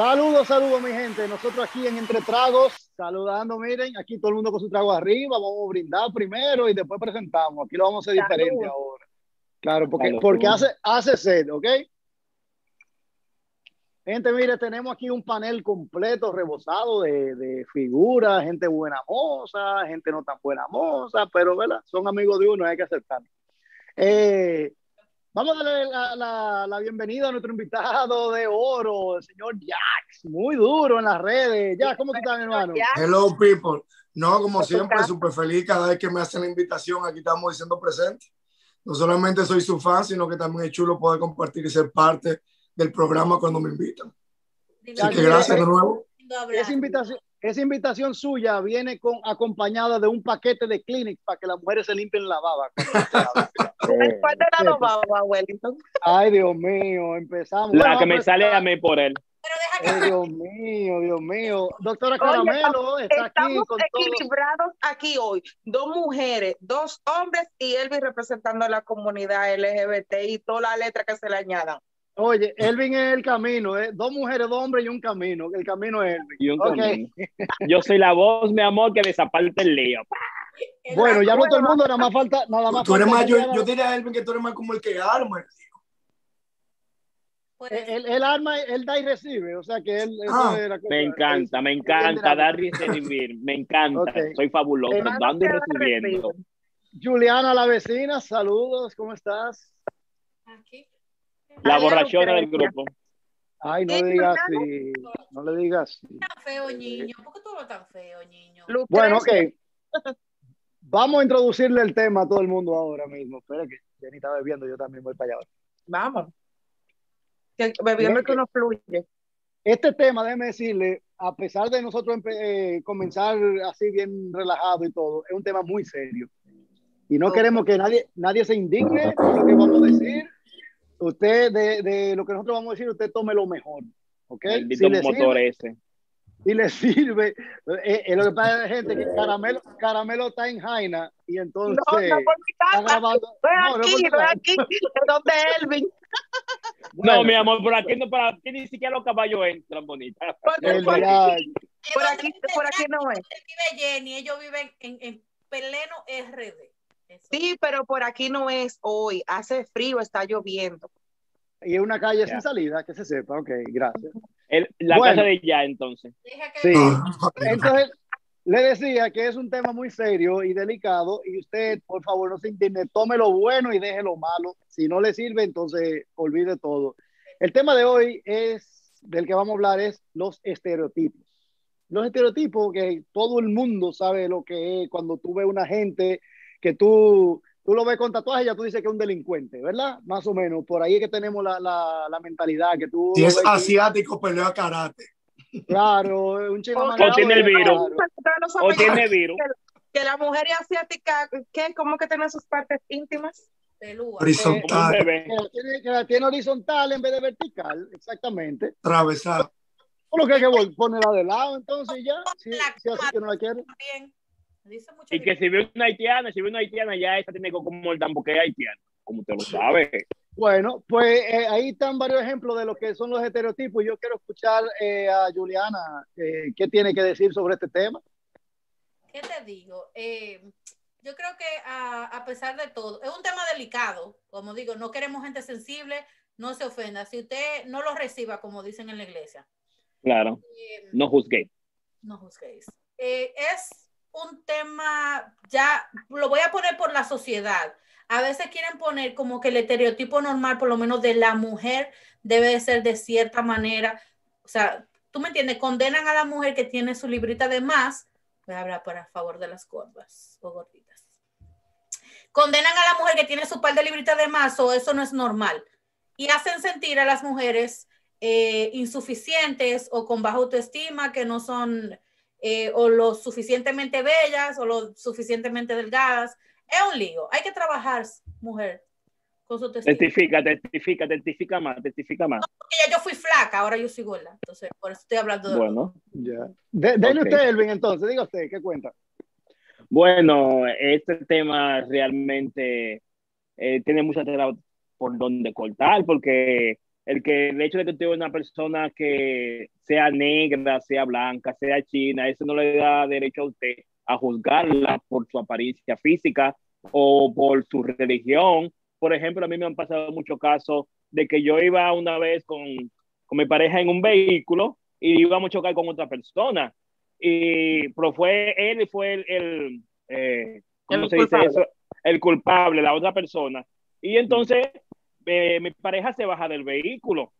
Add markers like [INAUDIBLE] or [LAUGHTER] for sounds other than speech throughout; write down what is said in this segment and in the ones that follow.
Saludos, saludos, mi gente. Nosotros aquí en Entre Tragos, saludando, miren, aquí todo el mundo con su trago arriba. Vamos a brindar primero y después presentamos. Aquí lo vamos a hacer diferente ahora. Claro, porque, porque hace, hace sed, ¿ok? Gente, mire, tenemos aquí un panel completo, rebosado de, de figuras, gente buena moza, gente no tan buena moza, pero ¿verdad? son amigos de uno, hay que aceptarlo. Eh, vamos a darle la, la, la, bienvenida a nuestro invitado de oro, el señor Jax, muy duro en las redes. Jax, ¿cómo estás, mi hermano? Hello, people. No, como siempre, súper feliz cada vez que me hacen la invitación, aquí estamos diciendo presente. No solamente soy su fan, sino que también es chulo poder compartir y ser parte del programa cuando me invitan. Así que gracias de nuevo. Esa invitación, esa invitación suya viene con, acompañada de un paquete de Kleenex para que las mujeres se limpien la baba. ¿Cuál de la baba, Wellington? Ay, Dios mío, empezamos. La que me sale a mí por él. Pero deja que... Dios mío, Dios mío. Doctora Caramelo Oye, está aquí estamos con equilibrados todos. aquí hoy. Dos mujeres, dos hombres y Elvis representando a la comunidad LGBT y toda la letra que se le añadan. Oye, Elvin es el camino, ¿eh? dos mujeres, dos hombres y un camino. El camino es Elvin. Y un okay. camino. Yo soy la voz, mi amor, que desaparte el lío. [LAUGHS] Bueno, ya no todo el mundo, nada más falta. Nada más tú eres falta más, yo, yo diría a Elvin que tú eres más como el que arma. Él, él, arma, él da y recibe, o sea que él. Ah, cosa, Me encanta, me encanta dar y recibir, me encanta, Okay. soy fabuloso, dando y recibiendo. Juliana, la vecina, saludos, ¿cómo estás? Aquí. La Ay, borrachona del grupo. Ay, no le digas así, no le digas así. Tan feo, niño. ¿Por qué tú lo tan feo, niño? Lucrecia, Bueno, ok. Vamos a introducirle el tema a todo el mundo ahora mismo. Espera que Jenny está bebiendo, yo también voy para allá. Vamos. Que bebiendo Bien, que uno fluye. Este tema, déjeme decirle, a pesar de nosotros eh, comenzar así bien relajado y todo, es un tema muy serio. Y no queremos que nadie, nadie se indigne con lo que vamos a decir. Usted, de, de lo que nosotros vamos a decir, usted tome lo mejor. ¿Ok? Maldito Si motor sirve, ese. Si le sirve. Eh, eh, lo que pasa es, gente, que Caramelo, Caramelo está en Jaina y entonces No, no por mi está casa. grabando. Ve No, no aquí, por ve casa. aquí. ¿De dónde es Elvin? [LAUGHS] No, Bueno, mi amor, por aquí, no, por aquí ni siquiera los caballos entran bonitas. Porque el por, día- por aquí, por aquí no es. Vive Jenny, ellos viven en, en pleno RD. Eso. Sí, pero por aquí no es hoy. Hace frío, está lloviendo. y es una calle Ya. sin salida, que se sepa. Ok, gracias. El- la Bueno. casa de ya, entonces. Sí. Entonces, le decía que es un tema muy serio y delicado y usted, por favor, no se indigne, tome lo bueno y deje lo malo. Si no le sirve, entonces olvide todo. El tema de hoy es, del que vamos a hablar, es los estereotipos. Los estereotipos que todo el mundo sabe lo que es cuando tú ves una gente que tú, tú lo ves con tatuaje, ya tú dices que es un delincuente, ¿verdad? Más o menos. Por ahí es que tenemos la, la, la mentalidad que tú... Si es ves que- asiático, pelea karate. Claro, un chico O tiene el virus. claro. O tiene virus. que la mujer asiática, ¿qué? ¿Cómo que tiene sus partes íntimas? pelúa. Horizontal, que la tiene, que la tiene horizontal en vez de vertical, exactamente. atravesado. Por lo que hay que ponerla de lado, entonces ya, si, La si así que no la quiere. También. Dice mucho Y que si ve una haitiana, si ve una haitiana, ya esa tiene que como el porque es haitiana, como usted lo sabe. Bueno, pues eh, ahí están varios ejemplos de lo que son los estereotipos. Yo quiero escuchar eh, a Juliana eh, qué tiene que decir sobre este tema. ¿Qué te digo? Eh, yo creo que a, a pesar de todo, es un tema delicado. Como digo, no queremos gente sensible, no se ofenda. Si usted no lo reciba, como dicen en la iglesia, Claro, eh, no juzgué. no juzguéis. Eh, es un tema, ya lo voy a poner por la sociedad. A veces quieren poner como que el estereotipo normal, por lo menos de la mujer, debe de ser de cierta manera. O sea, tú me entiendes, condenan a la mujer que tiene su librita de más, voy a hablar para favor de las gordas o gorditas. Condenan a la mujer que tiene su par de libritas de más, o eso no es normal. Y hacen sentir a las mujeres eh, insuficientes o con baja autoestima, que no son eh, o lo suficientemente bellas o lo suficientemente delgadas. Es un lío. Hay que trabajar, mujer, con su autoestima. Testifica, testifica, testifica más, testifica más. Porque ya yo fui flaca, ahora yo soy gorda. Entonces, por eso estoy hablando de... Bueno, Ya. De, denle usted, Elvin, entonces, diga usted, ¿qué cuenta? bueno, este tema realmente eh, tiene mucha tela por donde cortar, porque el que el hecho de que tenga una persona que sea negra, sea blanca, sea china, eso no le da derecho a usted a juzgarla por su apariencia física o por su religión. Por ejemplo, a mí me han pasado muchos casos de que yo iba una vez con, con mi pareja en un vehículo y íbamos a chocar con otra persona. Y, pero fue él y fue el, el eh, ¿cómo El se dice culpable. eso? El culpable, la otra persona. Y entonces eh, mi pareja se baja del vehículo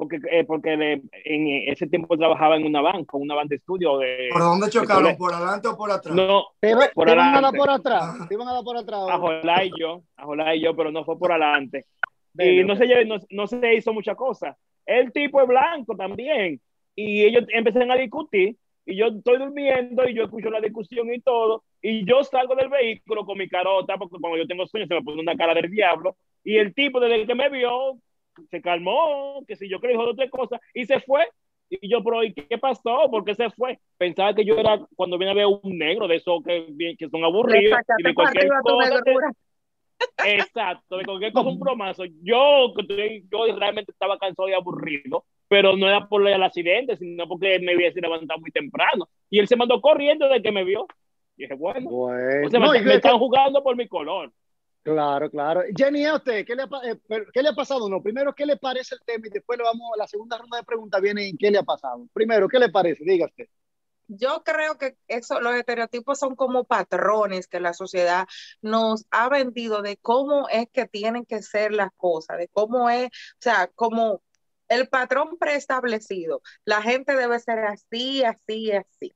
porque, eh, porque en ese tiempo trabajaba en una banca, una banca de estudio. De, ¿Por dónde chocaron? ¿Por adelante o por atrás? no, Te, va- Por te van a dar por atrás. Te van a dar por atrás. a Jolá y yo, a Jolá y yo, pero no fue por adelante. Y no se, no, no se hizo mucha cosa. El tipo es blanco también. Y ellos empezaron a discutir. Y yo estoy durmiendo y yo escucho la discusión y todo. Y yo salgo del vehículo con mi carota, porque cuando yo tengo sueño se me pone una cara del diablo. Y el tipo, desde que me vio, se calmó, que si yo que le dijo dos o tres cosas, y se fue. Y yo, pero ¿y qué pasó? ¿Por qué se fue? Pensaba que yo era, cuando viene a ver un negro de esos que, bien- que son aburridos y de cualquier cosa. Exacto, de cualquier cosa un [LAUGHS] bromazo. Yo, yo realmente estaba cansado y aburrido, pero no era por el accidente, sino porque me hubiese levantado muy temprano. Y él se mandó corriendo de que me vio. Y dije, bueno, Bueno, o sea, no, me, y me que- están jugando por mi color. Claro, claro. Jenny, ¿a usted qué le, ha, eh, ¿qué le ha pasado? No, primero, ¿qué le parece el tema? Y después le vamos, la segunda ronda de preguntas viene en qué le ha pasado. Primero, ¿qué le parece? Diga usted. Yo creo que eso, los estereotipos son como patrones que la sociedad nos ha vendido de cómo es que tienen que ser las cosas, de cómo es, o sea, como el patrón preestablecido. La gente debe ser así, así, así.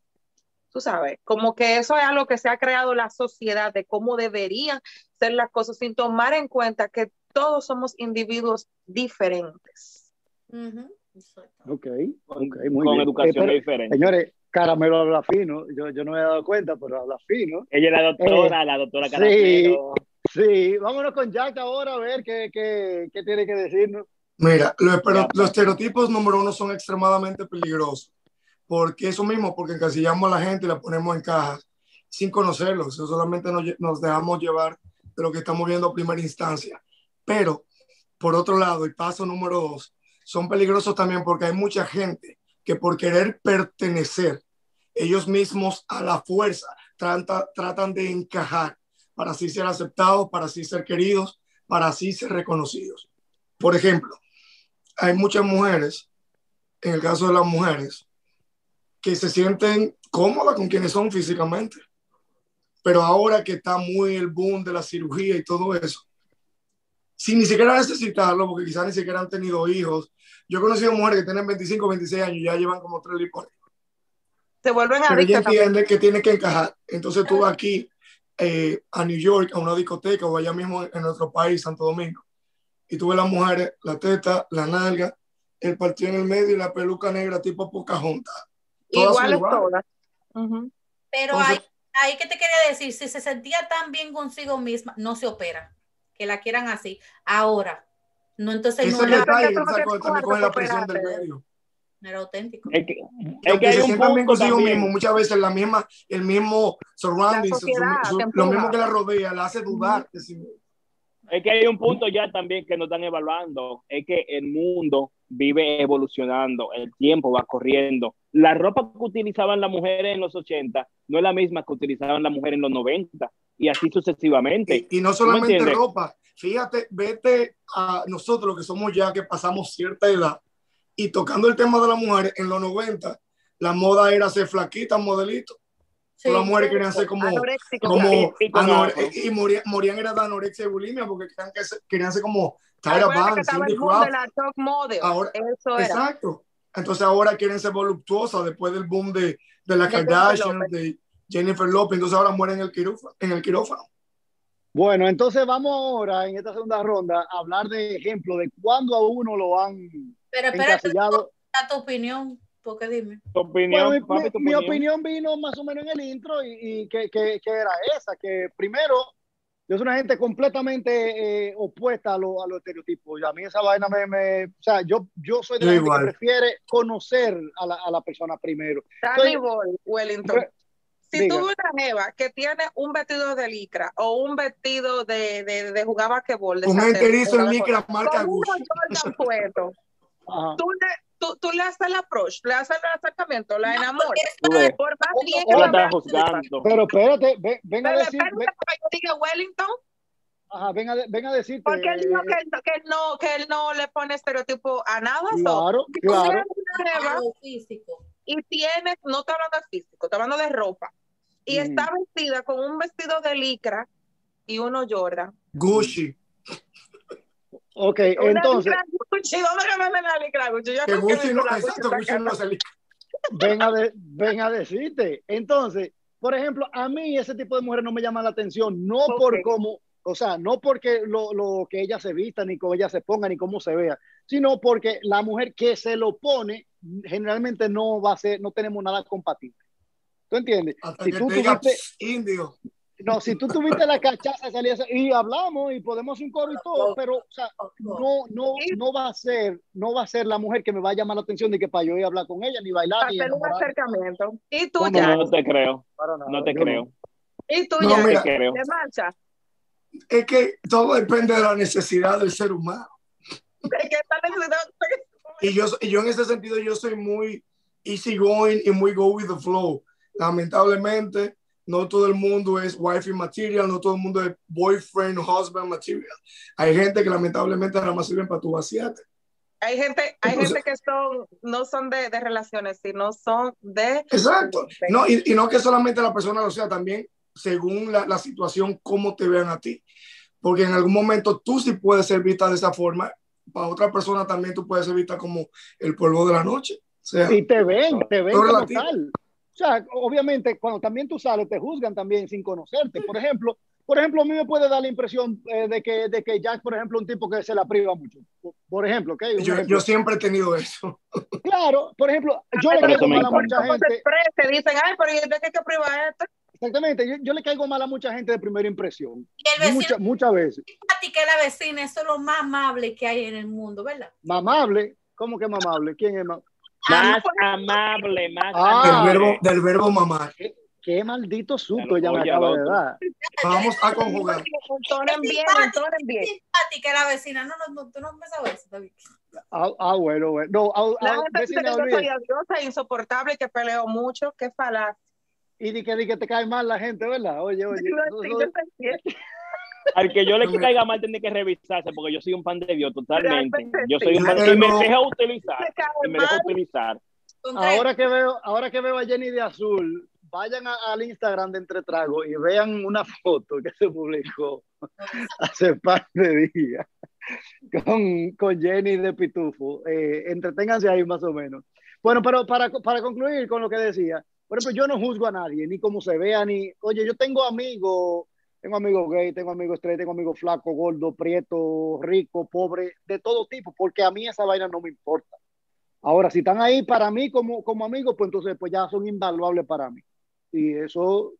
Tú sabes, como que eso es algo que se ha creado la sociedad de cómo deberían ser las cosas sin tomar en cuenta que todos somos individuos diferentes. Ujú, exacto. Ok, Con, ok, muy con bien. educación Eh, pero, diferente. señores, Caramelo habla fino. Yo, yo no me he dado cuenta, pero habla fino. Ella es la doctora, la doctora sí. Caramelo. Sí, vámonos con Jack ahora a ver qué, qué, qué tiene que decirnos. Mira, los, pero los estereotipos número uno son extremadamente peligrosos. Porque eso mismo, porque encasillamos a la gente y la ponemos en cajas sin conocerlos. Eso solamente nos, nos dejamos llevar de lo que estamos viendo a primera instancia. Pero, por otro lado, y paso número dos, son peligrosos también porque hay mucha gente que por querer pertenecer, ellos mismos a la fuerza trata- tratan de encajar para así ser aceptados, para así ser queridos, para así ser reconocidos. Por ejemplo, hay muchas mujeres, en el caso de las mujeres, que se sienten cómodas con quienes son físicamente. Pero ahora que está muy el boom de la cirugía y todo eso, sin ni siquiera necesitarlo, porque quizás ni siquiera han tenido hijos. Yo he conocido mujeres que tienen 25, 26 años y ya llevan como tres lipones. Se vuelven Pero ella entiende que tiene que encajar. Entonces tú vas aquí eh, a New York, a una discoteca o allá mismo en nuestro país, Santo Domingo, y tú ves las mujeres, la teta, la nalga, el partido en el medio y la peluca negra tipo Pocahontas. Todas Iguales iguales. todas. Pero Entonces- ahí, ahí que te quería decir, si se sentía tan bien consigo misma, no se opera, que la quieran así. Ahora, no entonces Ese no era, detalle, Entonces, él ¿cómo sacó- que también cuarto coge la tú presión del operaste? medio. no era auténtico. Es que, Y es que aunque hay se un sientan bien punto consigo también. mismo, muchas veces la misma, el mismo surroundings, La su- sociedad su- te lo mismo que la rodea, la hace dudar de sí mismo. Es que hay un punto ya también que nos están evaluando, es que el mundo vive evolucionando, el tiempo va corriendo. La ropa que utilizaban las mujeres en los 80 no es la misma que utilizaban las mujeres en los 90 y así sucesivamente. Y, y no ¿Tú me solamente ropa, fíjate, vete a nosotros que somos ya que pasamos cierta edad y tocando el tema de las mujeres, en los 90 la moda era ser flaquita, modelito. Sí. Las mujeres querían ser como, como Y- anore- morían, morían era de anorexia y bulimia porque querían, que se- querían ser como Tyra Banks, estaba Cindy el boom de Crawford. la top model. Ahora- Eso era. Exacto. Entonces ahora quieren ser voluptuosas después del boom de, de la De Jennifer Kardashian, de Jennifer Lopez. Entonces ahora mueren en el quirófano. En el quirófano. Bueno, entonces vamos ahora en esta segunda ronda a hablar de ejemplos de cuándo a uno lo han Pero espérate, encasillado. da tu opinión, porque dime. Tu opinión, Bueno, mi, papi, tu mi- mi opinión. vino más o menos en el intro y, y que, que- que era esa, que primero, yo soy una gente completamente eh, opuesta a, lo- a los estereotipos. Y a mí esa vaina me, me- o sea, yo, yo soy de la gente igual. que prefiere conocer a la, a la persona primero. Danny Boy, Wellington. Re- Si diga. tú ves una jeva que tiene un vestido de licra o un vestido de, de, de jugar basquetbol, de Un enterizo en de- licra marca con Gucci. Tú le, tú, tú le haces el approach, le haces el acercamiento, la enamoras. Por más bien que la juzgando. Pero espérate, ven, ven a Pero decir, espérate ven, que yo diga Wellington, ajá, ven a, de- ven a decirte. porque él dijo eh, que, él no- que, él no, que él no le pone estereotipo a nada. so, Claro, claro. físico. y tienes, no está hablando de físico, está hablando de ropa, y Mm. está vestida con un vestido de licra y uno llora. Gucci. Ok, Una entonces, ven a, de- [LAUGHS] ven a decirte. Entonces, por ejemplo, a mí ese tipo de mujeres no me llama la atención, no por cómo, o sea, no porque lo, lo que ella se vista, ni cómo ella se ponga, ni cómo se vea, sino porque la mujer que se lo pone, generalmente no va a ser, no tenemos nada compatible. ¿Tú entiendes? Hasta Si que tú te diga tuviste, indio. No, si tú tuviste la cachaza, salías y hablamos y podemos hacer un coro y todo, pero, o sea, no, no, no va a ser, no va a ser la mujer que me va a llamar la atención de que para yo ir a hablar con ella, ni bailar, ni Hacer un acercamiento. Y tú no, ya, No te creo, Para nada, no te creo, y tú No, ya, mira. te creo. de marcha. Es que todo depende de la necesidad del ser humano. ¿Qué tal necesitando? Y yo, y yo en ese sentido, yo soy muy easy going y muy go with the flow. Lamentablemente, no todo el mundo es wife material, no todo el mundo es boyfriend, husband material. Hay gente que lamentablemente nada más sirven para tu vaciate. Hay gente, hay Entonces- gente que son, no son de, de relaciones, sino son de Exacto. No, y, y no que solamente la persona lo sea, también según la, la situación, cómo te vean a ti. Porque en algún momento tú sí puedes ser vista de esa forma, para otra persona también tú puedes ser vista como el polvo de la noche. O sea, Y te ven, te ven como relativo. tal. O sea, obviamente, cuando también tú sales, te juzgan también sin conocerte. Por ejemplo, por ejemplo, a mí me puede dar la impresión eh, de, que, de que Jack, por ejemplo, un tipo que se la priva mucho. Por, por ejemplo, ¿ok? Yo, ejemplo. yo siempre he tenido eso. Claro, por ejemplo, yo le caigo mal a mucha encanta. ¿Cómo se gente. expresa? Dicen, ay, pero ¿y de qué hay que privar esto? Exactamente, yo, yo le caigo mal a mucha gente de primera impresión. Y el vecino Muchas, muchas veces. ti que la vecina, eso es lo más amable que hay en el mundo, ¿verdad? Mamable. ¿Cómo que mamable? ¿Quién es mamable? Más amable, más Ah. Del amable. verbo, del verbo mamar. Qué maldito susto Ya me acaba de dar. Vamos a conjugar. Entonen bien, entonen bien. A ti que la vecina, no, no, no, tú no me sabes eso, David. Ah, ah, bueno, bueno. No, ah, La ah, gente dice vecina, que yo soy odiosa, insoportable, que peleo mucho, que falaz. Y di que, di que te cae mal la gente, ¿verdad? Oye, oye. [LAUGHS] eso- eso- Al que yo le [LAUGHS] caiga mal tiene que revisarse porque yo soy un pan de Dios totalmente. Realmente Yo soy un pan Pero y me no- deja utilizar. Y me deja utilizar. Ahora que veo, ahora que veo a Jenny de azul, vayan a- al Instagram de Entre Tragos y vean una foto que se publicó [LAUGHS] hace par de días con, con Jenny de Pitufo. Eh, entreténganse ahí más o menos. Bueno, pero para, para concluir con lo que decía, por ejemplo, yo no juzgo a nadie, ni cómo se vea, ni, oye, yo tengo amigos, tengo amigos gay, tengo amigos straight, tengo amigos flacos, gordos, prietos, ricos, pobres, de todo tipo, porque a mí esa vaina no me importa. Ahora, si están ahí para mí como, como amigos, pues entonces pues ya son invaluables para mí. Y eso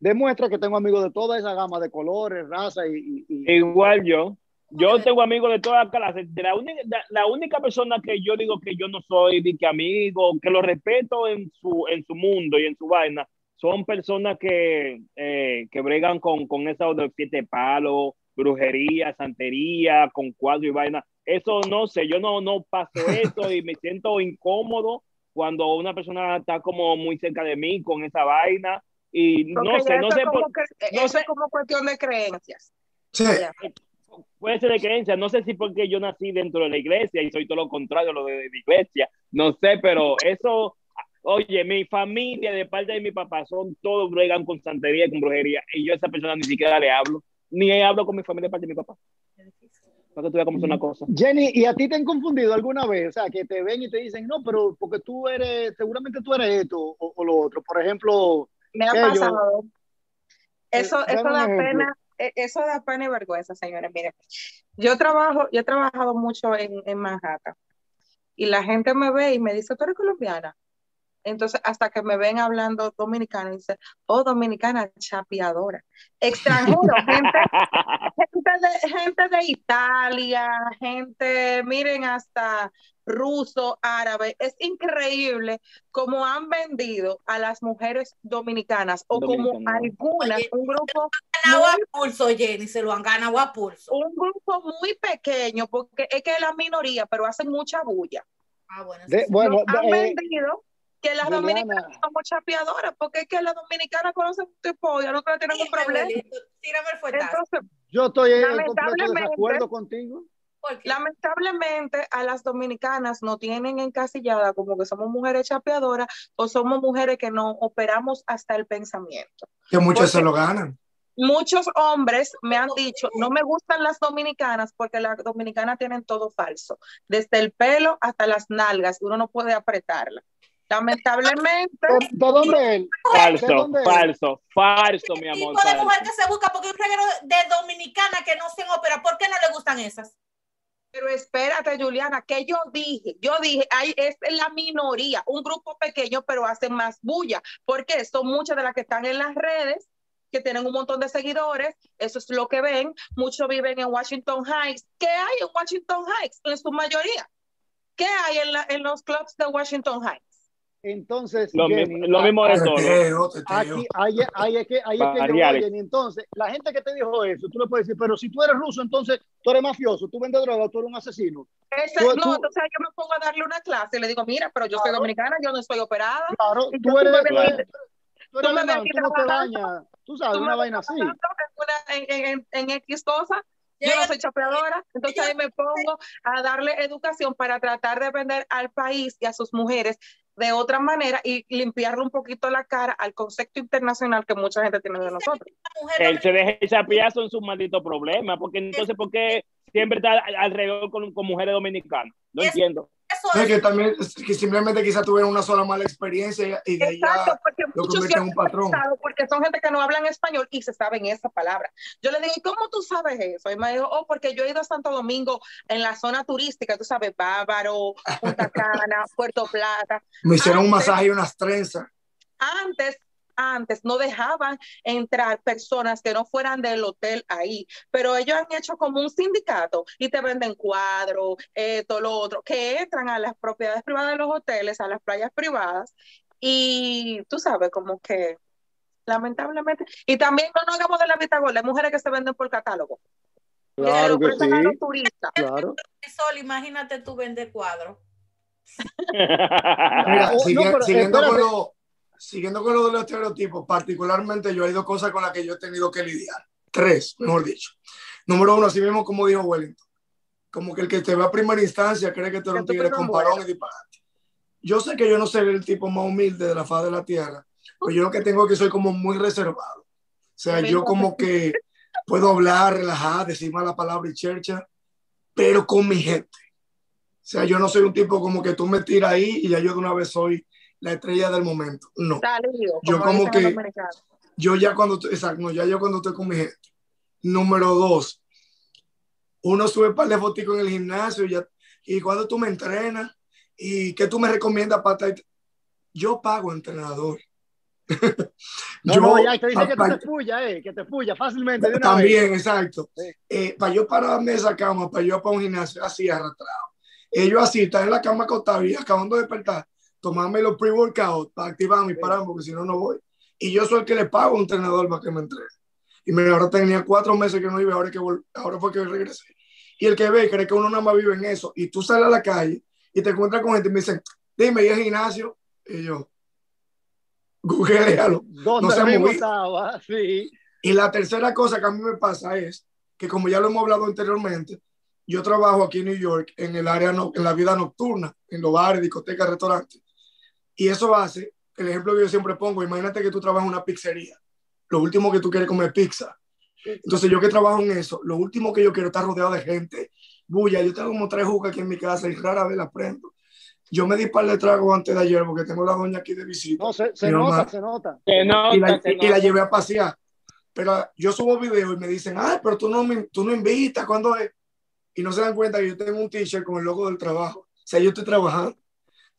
demuestra que tengo amigos de toda esa gama de colores, raza y... y- y- Igual yo. Yo tengo amigos de todas clases. La, única, de- la única persona que yo digo que yo no soy de que amigo, que lo respeto en su, en su mundo y en su vaina, son personas que, eh, que bregan con, con esa de siete palos, brujería, santería, con cuadro y vaina. Eso no sé, yo no, no paso eso y me siento incómodo cuando una persona está como muy cerca de mí con esa vaina. Y no Porque sé, ya no sé por, no sé. como cuestión de creencias. Sí. Ya. puede ser de creencia, no sé si porque yo nací dentro de la iglesia y soy todo lo contrario a lo de la iglesia, no sé, pero eso, oye, mi familia de parte de mi papá son todos bregan con santería y con brujería y yo a esa persona ni siquiera le hablo, ni hablo con mi familia de parte de mi papá, para que tú veas cómo son las cosas. Jenny, ¿y a ti te han confundido alguna vez? O sea, que te ven y te dicen, no, pero porque tú eres, seguramente tú eres esto o, o lo otro. Por ejemplo, Me ha pasado. Eso, Eh, eso un da pena, eh, eso da pena y vergüenza, señores. Miren, yo trabajo, yo he trabajado mucho en, en Manhattan y la gente me ve y me dice, tú eres colombiana. Entonces, hasta que me ven hablando dominicano, dice, oh, dominicana chapeadora. Extranjero, [LAUGHS] gente, gente de, gente de Italia, gente, miren, hasta ruso, árabe. Es increíble cómo han vendido a las mujeres dominicanas o como algunas, Oye, un grupo ganado a pulso, Jenny, se lo han ganado a pulso. Un grupo muy pequeño, porque es que es la minoría, pero hacen mucha bulla. Ah, bueno, De- bueno, han de- vendido que las Juliana. dominicanas somos chapeadoras, porque es que las dominicanas conocen tipo, ya no creo que tienen un problema. abuelito, Tírame el fuetazo. Entonces, yo estoy en completo Lamentablemente- desacuerdo contigo. Lamentablemente a las dominicanas no tienen encasillada como que somos mujeres chapeadoras o somos mujeres que no operamos hasta el pensamiento. Que muchos Porque- se lo ganan. Muchos hombres me han dicho, no me gustan las dominicanas porque las dominicanas tienen todo falso, desde el pelo hasta las nalgas, uno no puede apretarla. Lamentablemente, ¿De, de dónde él? ¿De Falso, dónde? falso, falso, mi ¿Qué amor. tipo de falso. mujer que se busca? Porque un reguero de dominicana que no se opera. ¿Por qué no le gustan esas? pero espérate, Juliana, que yo dije, yo dije, ahí es la minoría, un grupo pequeño, pero hacen más bulla, porque son muchas de las que están en las redes, que tienen un montón de seguidores, eso es lo que ven, muchos viven en Washington Heights. ¿Qué hay en Washington Heights? En su mayoría. ¿Qué hay en, la- en los clubs de Washington Heights? Entonces, Lo, Jenny, mi- lo mismo de todo. Aquí, ahí, ahí es que, ahí es que yo voy, Jenny. Entonces, la gente que te dijo eso, tú le puedes decir, pero si tú eres ruso, entonces tú eres mafioso, tú vendes droga, tú eres un asesino. Ese- Tú- no, tú- entonces yo me pongo a darle una clase y le digo, mira, pero yo soy dominicana, yo no estoy operada. Claro, tú yo eres, me tú eres, tú eres tú me tú no te bañas, tú sabes, Tú una vaina así. en, en- en- en X cosas, yo no soy chapeadora, entonces ahí me pongo a darle educación para tratar de vender al país y a sus mujeres de otra manera y limpiarle un poquito la cara al concepto internacional que mucha gente tiene de nosotros. Él se deje chapear son sus malditos problemas, porque entonces, ¿por qué siempre está al- alrededor con, con mujeres dominicanas? No Es- entiendo. Eso Es que también, que simplemente quizás tuvieron una sola mala experiencia y de Exacto, porque lo en un patrón. Porque son gente que no hablan español y se saben esa palabra. Yo le ¿y cómo tú sabes eso? Y me dijo, oh, porque yo he ido a Santo Domingo en la zona turística, tú sabes, Bávaro, Punta [LAUGHS] Cana, Puerto Plata. Me hicieron un Antes- masaje y unas trenzas. Antes, antes no dejaban entrar personas que no fueran del hotel ahí, pero ellos han hecho como un sindicato y te venden cuadros, esto, lo otro, que entran a las propiedades privadas de los hoteles, a las playas privadas y tú sabes, como que lamentablemente, y también no nos hagamos de la vista gorda, hay mujeres que se venden por catálogo, que Claro lo que ofrecen a los sí, turistas. claro. Sol, imagínate tú vender cuadros. Mira, Oh, no, sigue- pero siguiendo, con espérate. lo, siguiendo con lo de los estereotipos, particularmente yo hay dos cosas con las que yo he tenido que lidiar. Tres, mejor dicho. Número uno, así mismo como dijo Wellington, como que el que te ve a primera instancia cree que tú eres un tigre con parón y disparate. Yo sé que yo no soy el tipo más humilde de la faz de la tierra, pero yo lo que tengo es que soy como muy reservado. O sea, yo como que puedo hablar, relajar, decir mala palabra y chercha, pero con mi gente. O sea, yo no soy un tipo como que tú me tiras ahí y ya yo de una vez soy la estrella del momento. No. Salido, Yo como que-. Yo ya cuando, exacto, no, ya yo cuando estoy con mi gente. Número dos, uno sube para de fotico en el gimnasio y, ya, y cuando tú me entrenas y que tú me recomiendas para estar- Yo pago entrenador. [LAUGHS] No, Yo, no, ya te dice que tú apa- te fuya, eh, que te fuya fácilmente de una vez. También, exacto. Sí. Eh, para yo pararme de esa cama, para yo para un gimnasio, así arrastrado. Ellos así, están en la cama acostado y acabando de despertar, tomarme los pre-workout para activarme y Sí. pararme, porque si no, no voy. Y yo soy el que le pago a un entrenador para que me entrene. Y mira, ahora tenía cuatro meses que no iba, ahora, que ahora fue que regresé. Y el que ve cree que uno nada más vive en eso. Y tú sales a la calle y te encuentras con gente y me dicen, dime, ¿y el gimnasio? Y yo, googlealo. ¿Dónde No se ha? Sí. Y la tercera cosa que a mí me pasa es que, como ya lo hemos hablado anteriormente, yo trabajo aquí en New York en el área, no, en la vida nocturna, en los bares, discotecas, restaurantes. Y eso hace, el ejemplo que yo siempre pongo, imagínate que tú trabajas en una pizzería. Lo último que tú quieres comer pizza. Entonces yo que trabajo en eso, lo último que yo quiero es estar rodeado de gente. Bulla, yo tengo como tres jugas aquí en mi casa y rara vez las prendo. Yo me di par de trago antes de ayer porque tengo la doña aquí de visita. No, se, nota, se nota. Se nota, y la, se y la nota. llevé a pasear. Pero yo subo videos y me dicen, ay, pero tú no, me, tú no invitas, ¿cuándo es? Y no se dan cuenta que yo tengo un t-shirt con el logo del trabajo. O sea, yo estoy trabajando.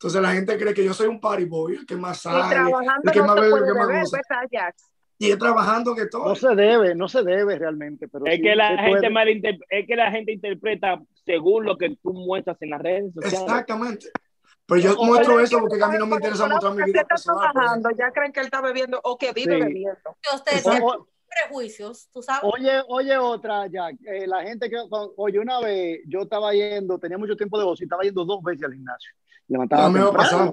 Entonces la gente cree que yo soy un party boy, el que más Y sale, el que no más bebe, el que más beber. Y es trabajando que todo. No se debe, no se debe realmente. Pero Es sí, que la gente malinter- es que la gente interpreta según lo que tú muestras en las redes sociales. Exactamente. Pero yo O- muestro eso que porque a mí no me interesa mostrar mi vida personal. pues. trabajando, ya creen que él está bebiendo o que vive Sí. bebiendo. O- o- prejuicios, tú sabes. Oye, oye otra, Jack. Eh, la gente que, oye, una vez yo estaba yendo, tenía mucho tiempo de voz y estaba yendo dos veces al gimnasio. Levantaba No temprano,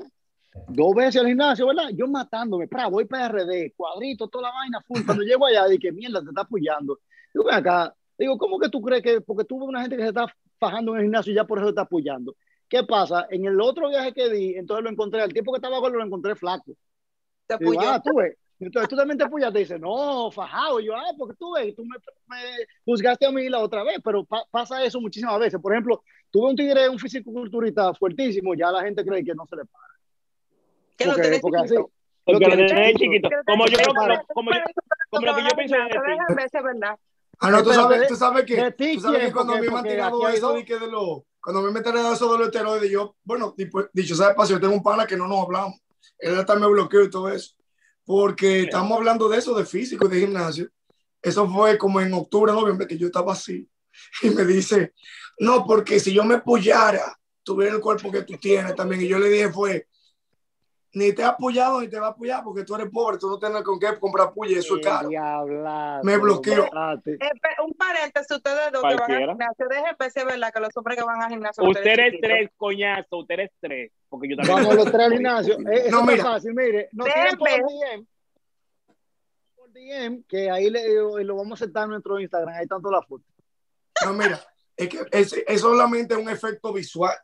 dos veces al gimnasio, ¿verdad? Yo matándome, pra, voy PRD, cuadrito, toda la vaina, full. Cuando llego allá, dije, mierda, te está apoyando. Digo, ven acá, digo, ¿cómo que tú crees que, porque tú ves una gente que se está fajando en el gimnasio y ya por eso está apoyando? ¿Qué pasa? En el otro viaje que di, entonces lo encontré, al tiempo que estaba gordo lo encontré flaco. Te Digo, apoyó. ah, tú ves. Entonces tú también te apoyaste. Dice, no, fajado. Y yo, ah, porque tú ves, tú me, me juzgaste a mí la otra vez, pero pa- pasa eso muchísimas veces. Por ejemplo, tuve un tigre, un fisiculturista fuertísimo, ya la gente cree que no se le para. Lo Porque, tienes porque así, lo Porque lo tenés chiquito. chiquito. Como yo, como, como yo, como lo que yo pienso de ti. Déjame ver, verdad. Ah, no, tú sabes, tú sabes que, ti tú sabes que cuando a mí porque- me han tirado eso de que de lo, cuando a mí me han tirado eso de los esteroides, yo, bueno, tipo, dicho sea de paso, yo tengo un pana que no nos hablamos. Él hasta me bloqueó y todo eso. Porque estamos hablando de eso, de físico y de gimnasio. Eso fue como en octubre, noviembre, que yo estaba así. Y me dice, no, porque si yo me apoyara, tuviera el cuerpo que tú tienes también. Y yo le dije, fue, ni te ha apoyado ni te va a apoyar porque tú eres pobre, tú no tienes con qué comprar puya, eso es caro. Diablazo, Me bloqueó. Eh, un paréntesis, ustedes dos que van Cualquiera. al gimnasio, déjenme si es verdad que los hombres que van al gimnasio. Usted ustedes tres, coñazo, usted es tres. Porque yo también. Vamos los tres al gimnasio. Eh, eso No, mira. fácil, mire. Déjenme. tiran por DM. Por DM, que ahí le- lo vamos a aceptar en nuestro Instagram. Ahí están todas las fotos. No, mira, es que es, es solamente un efecto visual.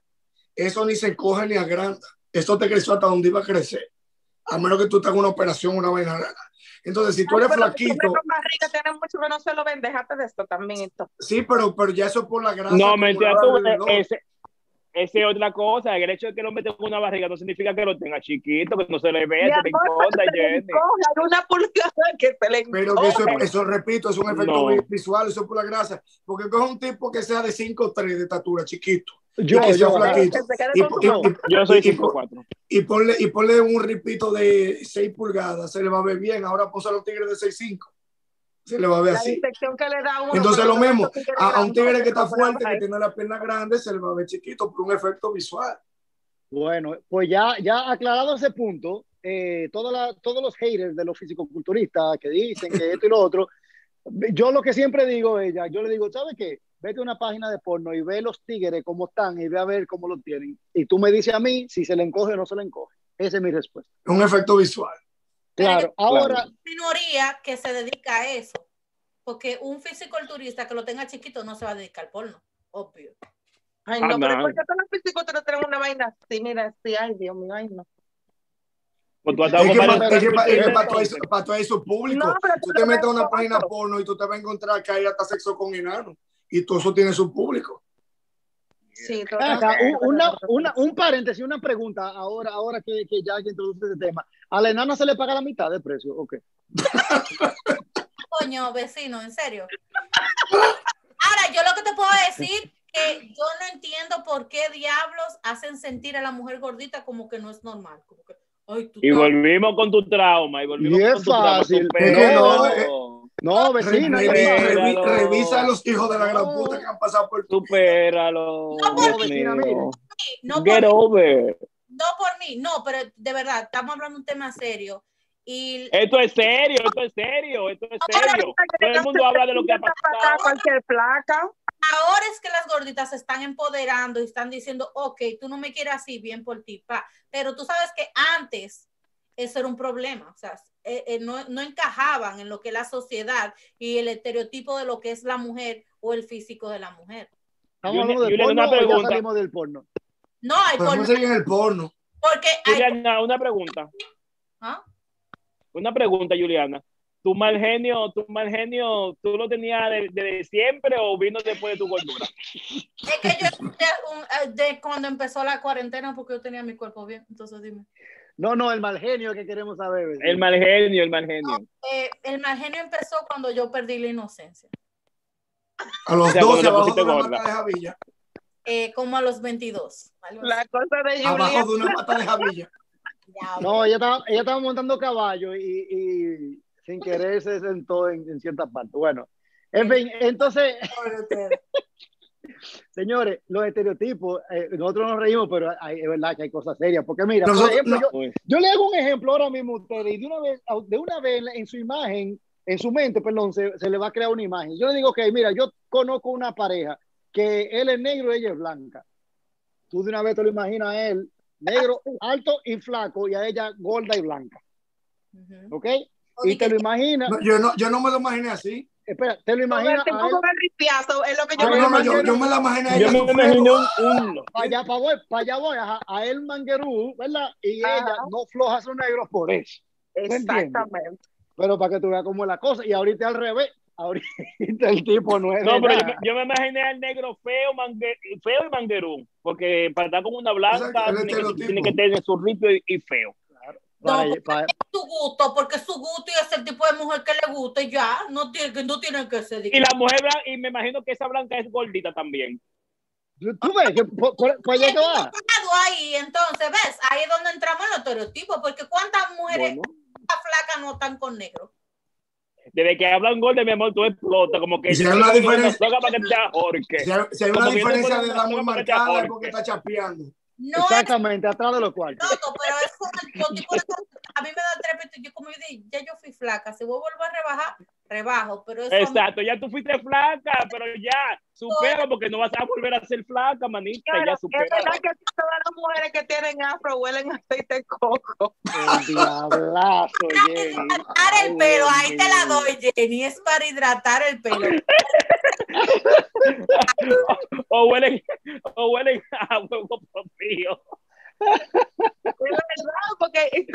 Eso ni se encoge ni agranda. Eso te creció hasta donde iba a crecer. A menos que tú tengas una operación, una vaina rara. Entonces, si tú eres Pero flaquito, barriga tienen mucho que no se lo ven, déjate de esto también. Esto. sí, pero, pero ya eso es por la grasa. No, mentira, tú, ese, ese es otra cosa. El hecho de que el hombre tenga una barriga no significa que lo tenga chiquito, que no se le vea, se le le Jenny. encoja, una pulgada que se le Pero que eso, encoja. eso, repito, es un efecto No. visual, eso es por la grasa. Porque coge un tipo que sea de 5'3 de estatura, chiquito, Yo, que yo, flaquito. Y, y- y- Yo soy y- y- 5'4". y ponle, y ponle un ripito de 6 pulgadas, se le va a ver bien. Ahora ponse a los tigres de 6'5, se le va a ver La así. que le da uno. Entonces lo mismo, a, a un tigre que está fuerte, que tiene la pierna grande, se le va a ver chiquito por un efecto visual. Bueno, pues ya, ya aclarado ese punto, eh, toda la- todos los haters de los fisicoculturistas que dicen que esto y lo otro, [LAUGHS] yo lo que siempre digo es, ya, yo le digo, ¿sabes qué? Vete a una página de porno y ve los tigres cómo están y ve a ver cómo lo tienen. Y tú me dices a mí si se le encoge o no se le encoge. Esa es mi respuesta. Es un efecto visual. Claro, ahora, minoría que se dedica a eso. Porque un fisiculturista que lo tenga chiquito no se va a dedicar al porno, obvio. Ay, Ah, no, pero no. ¿por qué todos los físicos te tienen una vaina así? Mira, sí, ay, Dios mío, ay, no. Pues Es que, comparando- pa- es que es para todo eso, para todo eso público, No, pero tú tú te metes a una página porno y tú te vas a encontrar que hay hasta sexo con enanos. Y todo eso tiene su público. Sí, acá, una, una- un paréntesis, una pregunta, ahora, ahora que, que ya que introduce este tema. ¿A la enana se le paga la mitad de precio? Ok. [LAUGHS] Coño, vecino, en serio. Ahora, yo lo que te puedo decir que yo no entiendo por qué diablos hacen sentir a la mujer gordita como que no es normal. Como que, ay, tú Y volvimos con tu trauma. Y volvimos Y es con tu trauma. fácil, Supéralo. no, No, vecina, Revi- revisa a los hijos de la gran puta que han pasado por tu. Supéralo. No, vecina, mío. mire. no por Get mí, over. no por mí, no, pero de verdad, estamos hablando de un tema serio. Y Esto es serio, esto es serio, esto es serio. Todo el mundo habla de lo que ha pasado. Cualquier placa. ahora es que las gorditas se están empoderando y están diciendo, ok, tú no me quieres así, bien por ti, pa. Pero tú sabes que antes eso era un problema, o sea, eh, eh, no, no encajaban en lo que es la sociedad y el estereotipo de lo que es la mujer o el físico de la mujer. ¿Estamos hablando de porno una o ya pregunta. salimos del porno? No en el porno. porque hay, Juliana, una pregunta. ¿Ah? Una pregunta, Juliana. ¿Tu mal genio, tu mal genio, tú lo tenías de, de siempre o vino después de tu gordura? es que yo de, un- eh, de cuando empezó la cuarentena porque yo tenía mi cuerpo bien, entonces dime. No, no, el mal genio que queremos saber. El mal genio, el mal genio. Eh, el mal genio empezó cuando yo perdí la inocencia, A los O sea, 12 cuando te abajo de pusiste una gorda. mata de javilla. eh, como a los 22. algo así. La cosa de Julia. Abajo de una mata de javilla. No, ella estaba, ella estaba montando caballo y, y sin querer se sentó en, en cierta parte. Bueno, en fin, entonces. [LAUGHS] señores, los estereotipos, eh, nosotros nos reímos, pero hay- es verdad que hay cosas serias. Porque mira, por Nosotros- ejemplo, no. yo, le hago un ejemplo ahora mismo a ustedes y de una vez, de una vez en su imagen en su mente, perdón, se, se, le va a crear una imagen. Yo le digo, ok, mira, yo conozco una pareja que él es negro y ella es blanca. Tú de una vez te lo imaginas a él, negro, [LAUGHS] alto y flaco, y a ella gorda y blanca. Uh -huh. ¿Ok? Y te lo imaginas. No, yo, no, yo no me lo imaginé así. Espera, te lo imaginas. El ripiazo, es lo que yo ah, me no, yo, yo, me la imaginé. Yo me imaginé un. Para allá, para, voy, para allá voy, a, a él manguerú, ¿verdad? Y Ajá. ella no floja su negro por eso. Exactamente. Pero para que tú veas cómo es la cosa. Y ahorita al revés. [LAUGHS] Ahorita el tipo no es. No, pero yo me, yo me, imaginé al negro feo, mangue, feo y manguerú. Porque para estar con una blanca tiene que, tiene que, tener su ripio y, y feo. No, porque para... es su gusto, porque es su gusto y es el tipo de mujer que le gusta y ya, no tiene, no tiene que ser. Y la mujer, y me imagino que esa blanca es gordita también. Tú ves por, por, por allá va. ahí, entonces, ¿ves? Ahí es donde entramos en los estereotipos, porque ¿cuántas mujeres bueno. flacas no están con negro? Desde que hablan gordo, mi amor, tú explotas, como que... Si hay una diferencia, para que te si hay, si hay una diferencia de edad muy marcada, es porque está chapeando. No Exactamente, es, atrás de los cuartos. No, pero es como el tipo de a mí me da trepito, yo como yo dije, ya yo fui flaca, si voy a volver a rebajar, rebajo, pero eso Exacto, ya tú fuiste flaca, pero ya, supera porque no vas a volver a ser flaca, manita, claro, ya supera. Es verdad que todas las mujeres que tienen afro huelen aceite de coco. El diablazo, Jenny. Hidratar el pelo, ahí te la doy, Jenny, es para hidratar el pelo. [LAUGHS] o, huelen, o huelen a huevo propio. Es verdad, porque eh,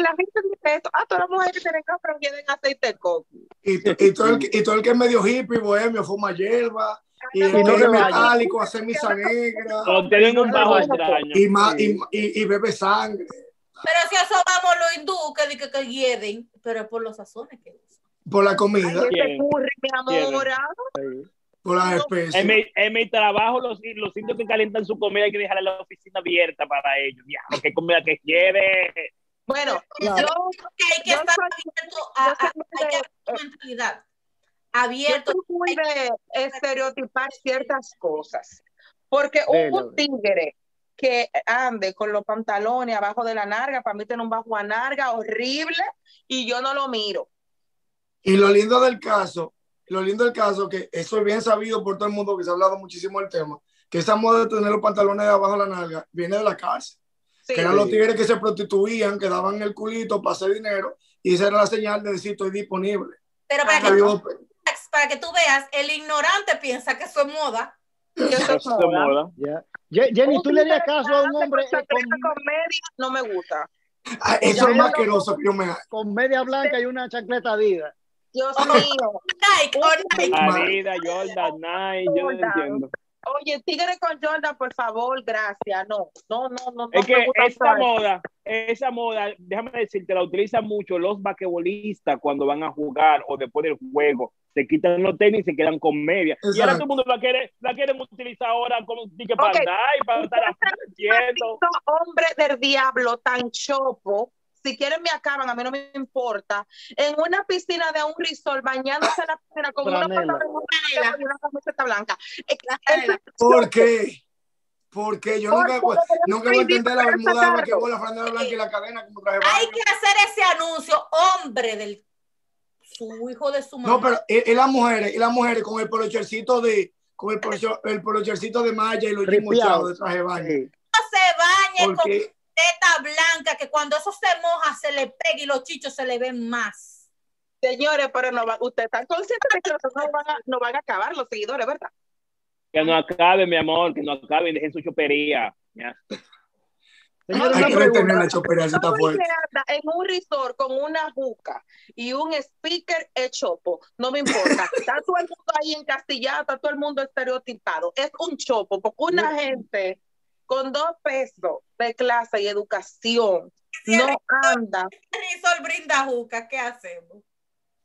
la gente dice esto, ah, todas las mujeres que tienen afro tienen aceite de coco. Y, [LAUGHS] y, todo el, y todo el que es medio hippie, bohemio, fuma hierba, y el que es metálico, hace misa negra. O tienen un bajo extraño. Y, ma, y, y, y, bebe sangre. Pero si eso vamos los hindú, que dicen que hieden, pero es por los sazones que usan. Por la comida. Ay, curry, mi amor. Por las especies. En mi, en mi trabajo, los, los indios que calientan su comida hay que dejar la oficina abierta para ellos. Ya, qué comida que quiere. Bueno, yo, yo que hay que estar abierto a, a, hay que haber mentalidad abierto. Yo muy de estereotipar ciertas cosas. Porque un tigre que ande con los pantalones abajo de la narga, para mí tiene un bajo a narga horrible y yo no lo miro. Y lo lindo del caso, lo lindo del caso, que eso es bien sabido por todo el mundo, que se ha hablado muchísimo del tema, que esa moda de tener los pantalones abajo de la narga viene de la cárcel. Sí, que eran los tigres que se prostituían, que daban el culito para hacer dinero, y esa era la señal de decir estoy disponible. Pero para que, tú, para que tú veas, el ignorante piensa que eso es moda. Eso es moda. Yeah. Jenny, ¿tú le harías caso a un hombre con... comedia? No me gusta. Ah, eso es más asqueroso que yo me Con media blanca y una chancleta Adidas. Dios mío. Nike. Adidas, Jordan, Nike, yo no entiendo. Oye, tigre con Jordan, por favor, gracias. No, no, no, no. Es que esta moda, esa moda, déjame decirte, la utilizan mucho los basquetbolistas cuando van a jugar o después del juego. Se quitan los tenis y se quedan con media. Exacto. Y ahora todo el mundo la, quiere, la quieren utilizar ahora como que para okay. andar y para estar haciendo. Hombre del diablo tan chopo si quieren me acaban, a mí no me importa, en una piscina de un resort, bañándose en la piscina con una, y una camiseta blanca. ¿Por qué? Porque yo nunca, nunca voy a entender la bermuda que con la franela blanca y la cadena como traje Hay que hacer ese anuncio, hombre del su hijo de su mamá. No, pero y, y las mujeres, y las mujeres con el polochercito de con el, polocher, el polochercito de malla y los mochados de traje de baño. No se bañe Porque, con teta blanca que cuando eso se moja se le pega y los chichos se le ven más. Señores, pero no va, usted está consciente de que no van, a, no van a acabar los seguidores, ¿verdad? Que no acabe, mi amor, que no acaben, dejen su chopería. Ya. Señores, Hay que detener la chopería, está fuerte. En un resort con una juca y un speaker chopo, no me importa. [LAUGHS] Está todo el mundo ahí encastillado, está todo el mundo estereotipado. Es un chopo, porque una gente con dos pesos de clase y educación si no anda. Risol brinda juca, ¿qué hacemos?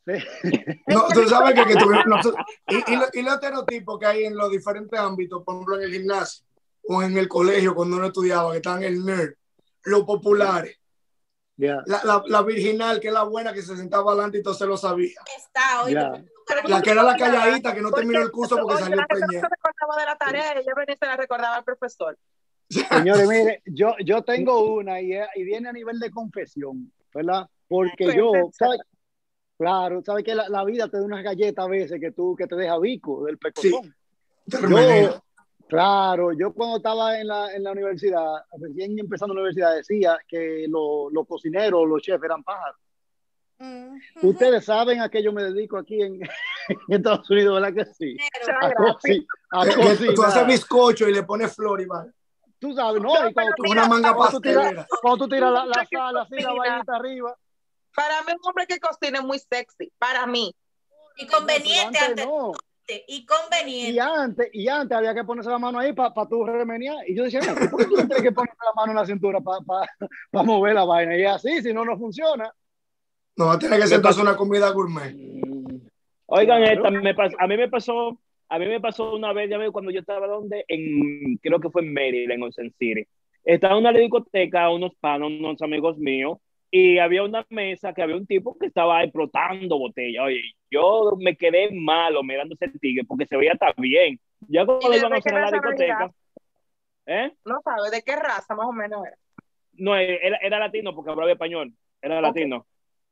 [LAUGHS] no, tú sabes que, que tú, nosotros, y, y, lo, y los estereotipos que hay en los diferentes ámbitos, por ejemplo en el gimnasio o en el colegio cuando uno estudiaba, que están el nerd, los populares. Yeah. La, la, la, virginal, que es la buena, que se sentaba adelante y todo se lo sabía. Está, oye, yeah. La que era la calladita, que no terminó el curso porque salió preñada. No se recordaba de la tarea, ella venía y se la recordaba al profesor. Señores, [LAUGHS] mire, yo, yo tengo una y, y, viene a nivel de confesión, ¿verdad? Porque yo, ¿sabe? Claro, sabes que la, la vida te da unas galletas a veces que tú que te deja bico del pecozón. Yo, remenea. claro, yo cuando estaba en la, en la universidad, recién empezando la universidad, decía que lo- los cocineros, los chefs eran pájaros. Mm. Ustedes saben a qué yo me dedico aquí en, [LAUGHS] en Estados Unidos, ¿verdad que sí? A, coci- a Que- que Tú haces cocinar. bizcocho y le pones flor y va. Tú sabes, ¿no? Y cuando tú, Una manga cuando tú tiras, pastelera. cuando tú tiras la, la sal así, la vainita arriba. Para mí, un hombre que cocina es muy sexy. Para mí. Y conveniente antes, no. y Y conveniente. antes, y antes había que ponerse la mano ahí para pa tú remenear. Y yo decía, no, ¿por qué tú tienes que poner la mano en la cintura para [LAUGHS] mover la vaina? Y así, si no, no funciona. No va a tener que ser una comida gourmet. Oigan, esta me pas- a mí me pasó, a mí me pasó una vez, ya veo, cuando yo estaba donde, en, creo que fue en Maryland, en Ocean City. Estaba en una discoteca, unos panos, unos amigos míos, y había una mesa que había un tipo que estaba explotando botella. Oye, yo me quedé malo mirando ese tigre porque se veía tan bien. Ya cuando iban a cerrar la discoteca, ¿eh? No sabe de qué raza más o menos era. No, era, era latino porque hablaba español, era Ok. latino.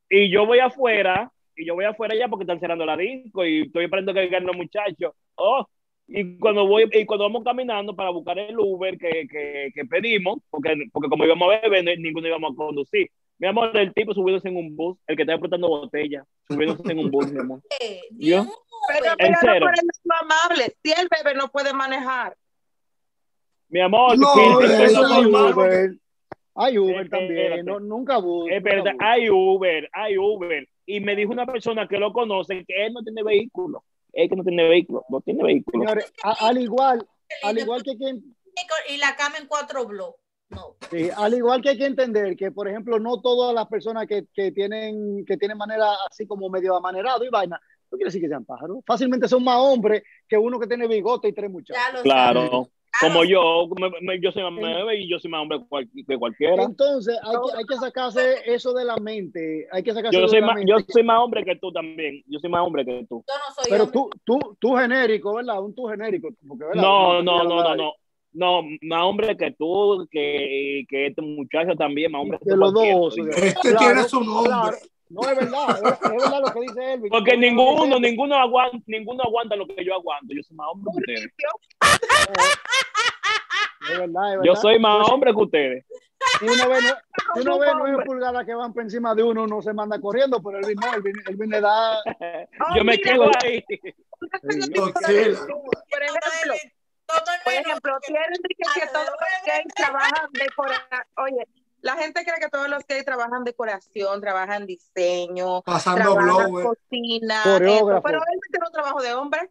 Y yo voy afuera, y yo voy afuera ya porque están cerrando la disco y estoy esperando que vengan los muchachos. Oh, y cuando voy, y cuando vamos caminando para buscar el Uber que, que, que pedimos, porque, porque como íbamos a beber, no- ninguno íbamos a conducir. Mi amor, el tipo subiéndose en un bus, el que está explotando botella, subiéndose en un bus, mi amor. [LAUGHS] Eh, ¿Yo? Dios, Pero cero. no pueden ser amables. Si el bebé no puede manejar. Mi amor, No, hay. Uber, Uber también, no, nunca bus. Es verdad, hay Uber, hay Uber. Y me dijo una persona que lo conoce que él no tiene vehículo. Es que no tiene vehículo, no tiene vehículo. Señores, a- al igual, al igual que quien, Y la cama en cuatro bloques. No. sí, al igual que hay que entender que, por ejemplo, no todas las personas que, que tienen, que tienen manera así como medio amanerado y vaina, no quiere decir que sean pájaros. Fácilmente son más hombres que uno que tiene bigote y tres muchachos. Claro, sabes. Como yo, me- me- yo soy más bebé y yo soy más hombre cual- que cualquiera. Entonces, hay que, hay que sacarse eso de la mente. Hay que sacarse Yo eso soy de la más, mente. yo soy más hombre que tú también. Yo soy más hombre que tú. Yo no soy Pero hombre. tú, tú, tú genérico, ¿verdad? Un tú genérico. Porque, ¿verdad? No, no, no, no, no. No, más hombre que tú, que, que este muchacho también, más hombre que Que tú. los dos. Este Claro, tiene su nombre. claro. No, es verdad. Es, es verdad lo que dice Elvin. Porque No, no, ninguno, no, ninguno aguanta, ninguno aguanta lo que yo aguanto. Yo soy más hombre que ustedes. Es verdad, es verdad. Yo soy más hombre que ustedes. Y uno ve, si uno ve [LAUGHS] nueve pulgadas que van por encima de uno, no se manda corriendo, pero Elvin no, Elvin, Elvin le da. [LAUGHS] Yo me quedo ahí. Por ejemplo, Todo por el ejemplo, tienen que, todos los gays trabajan decoración. Oye, la gente cree que todos los gays trabajan decoración, trabajan diseño, Pasando trabajan blower. cocina, eso, pero él tiene un trabajo de hombre.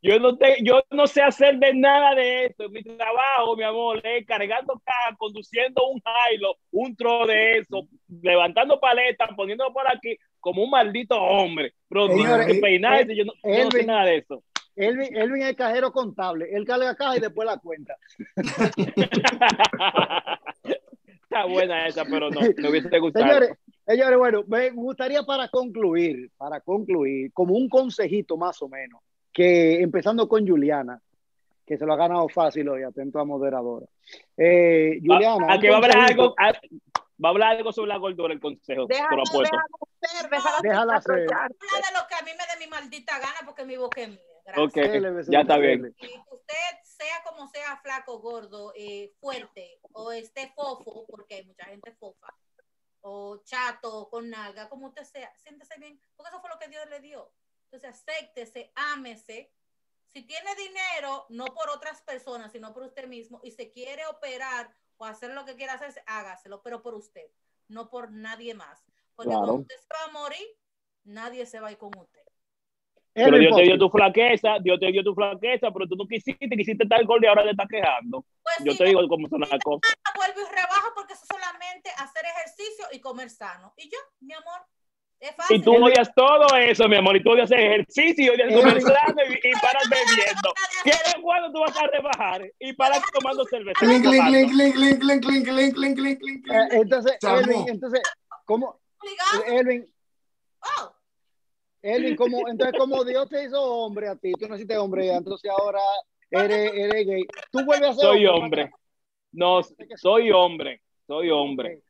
Yo no, te, yo no sé hacer de nada de esto. Mi trabajo, mi amor, es cargando caja, conduciendo un hilo, un tro de eso, levantando paletas, poniéndolo por aquí como un maldito hombre. Pero Señores, que peinarse, yo no, yo no sé nada de eso. Elvin, Elvin es cajero contable. Él carga caja y después la cuenta. [LAUGHS] Buena esa, pero no, me hubiese gustado. Señores, señores, bueno, me gustaría para concluir, para concluir, como un consejito más o menos, que empezando con Juliana, que se lo ha ganado fácil hoy, atento a moderadora. Eh, Juliana. a, que va a hablar algo, a- va a hablar algo sobre la gordura el consejo, Déjala, déjala ser, déjala, Déjala hacer. lo que a mí me dé mi maldita gana porque mi boca es mía. Gracias. Ok, ya está bien. Y usted, sea como sea, flaco, gordo, eh, fuerte, o esté fofo, porque hay mucha gente fofa, o chato, con nalga, como usted sea, siéntese bien, porque eso fue lo que Dios le dio. Entonces, acéptese, ámese. Si tiene dinero, no por otras personas, sino por usted mismo, y se quiere operar o hacer lo que quiera hacerse, hágaselo, pero por usted, no por nadie más. Porque Claro. cuando usted se va a morir, nadie se va a ir con usted. Pero Dios te dio tu flaqueza, Dios te dio tu flaqueza, pero tú no quisiste, quisiste tal gol y ahora te estás quejando. Pues yo te digo cómo son las cosas. Vuelvo y rebajo porque eso solamente hacer ejercicio y comer sano. Y yo, mi amor, es fácil. Y tú odias todo eso, mi amor, y tú odias ejercicio y odias comer sano y, y paras bebiendo. ¿Qué es cuando tú vas a rebajar y paras tomando cerveza? Entonces, Elvin, entonces, ¿cómo? Elvin. Oh. Elvin, entonces, como Dios te hizo hombre a ti, tú naciste hombre, ya, entonces ahora eres, eres gay. Tú vuelves a ser Soy hombre. hombre. No, soy hombre, soy hombre.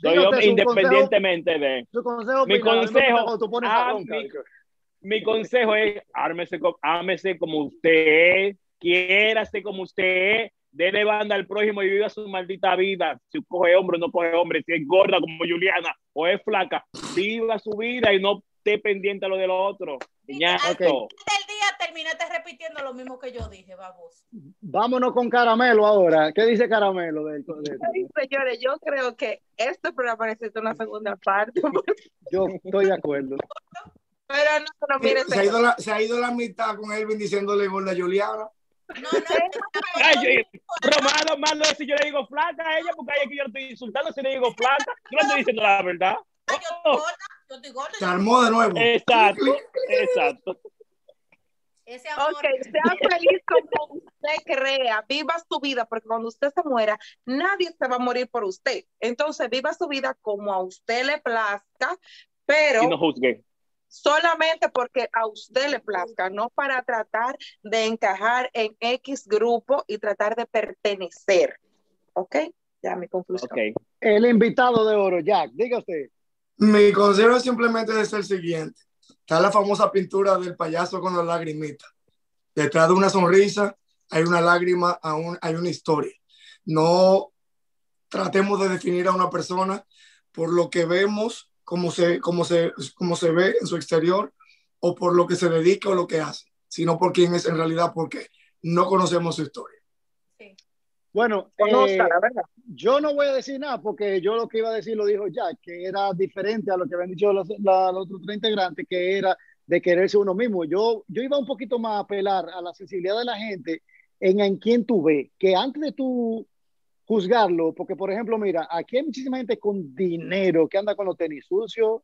Soy Dígate hombre independientemente de. Su consejo Mi final, consejo, tú pones a roncar. mi- Mi consejo es ármese, ámese como usted es, quiérase como usted es, déle banda al prójimo y viva su maldita vida. Si coge hombre o no coge hombre, si es gorda como Juliana o es flaca, viva su vida y no esté pendiente a lo del otro. Ñato. Al final del día terminaste repitiendo lo mismo que yo dije, vamos. Vámonos con Caramelo ahora. ¿Qué dice Caramelo? del- de- Ay, Señores, yo creo que este programa necesita una segunda parte. [LAUGHS] yo estoy de acuerdo. Pero no, pero mire, Se ha, ido la, se ha ido la mitad con Elvin diciéndole gorda Juliana. No, no, pero malo, si yo le digo flaca a ella, porque es que yo le estoy insultando si le digo flaca. Yo le estoy diciendo la verdad. gorda, yo estoy gorda. Se armó de nuevo. Exacto, exacto. Ese amor. Ok, sea feliz como usted crea, viva su vida, porque cuando usted se muera, nadie se va a morir por usted. Entonces, viva su vida como a usted le plazca, pero Y no juzgue. solamente porque a usted le plazca, no para tratar de encajar en X grupo y tratar de pertenecer. ¿Ok? Ya mi conclusión. Ok. El invitado de oro, Jack, diga usted. Mi consejo simplemente es el siguiente. Está la famosa pintura del payaso con la lagrimita. Detrás de una sonrisa hay una lágrima, aún hay una historia. No tratemos de definir a una persona por lo que vemos, como se, se, se ve en su exterior, o por lo que se dedica o lo que hace, sino por quién es en realidad, porque no conocemos su historia. Bueno, eh, la verdad. yo no voy a decir nada porque yo lo que iba a decir lo dijo Jack, que era diferente a lo que habían dicho los, la- los otros tres integrantes, que era de quererse uno mismo. Yo, yo iba un poquito más a apelar a la sensibilidad de la gente en, en quién tú ves, que antes de tú juzgarlo, porque por ejemplo, mira, aquí hay muchísima gente con dinero que anda con los tenis sucios,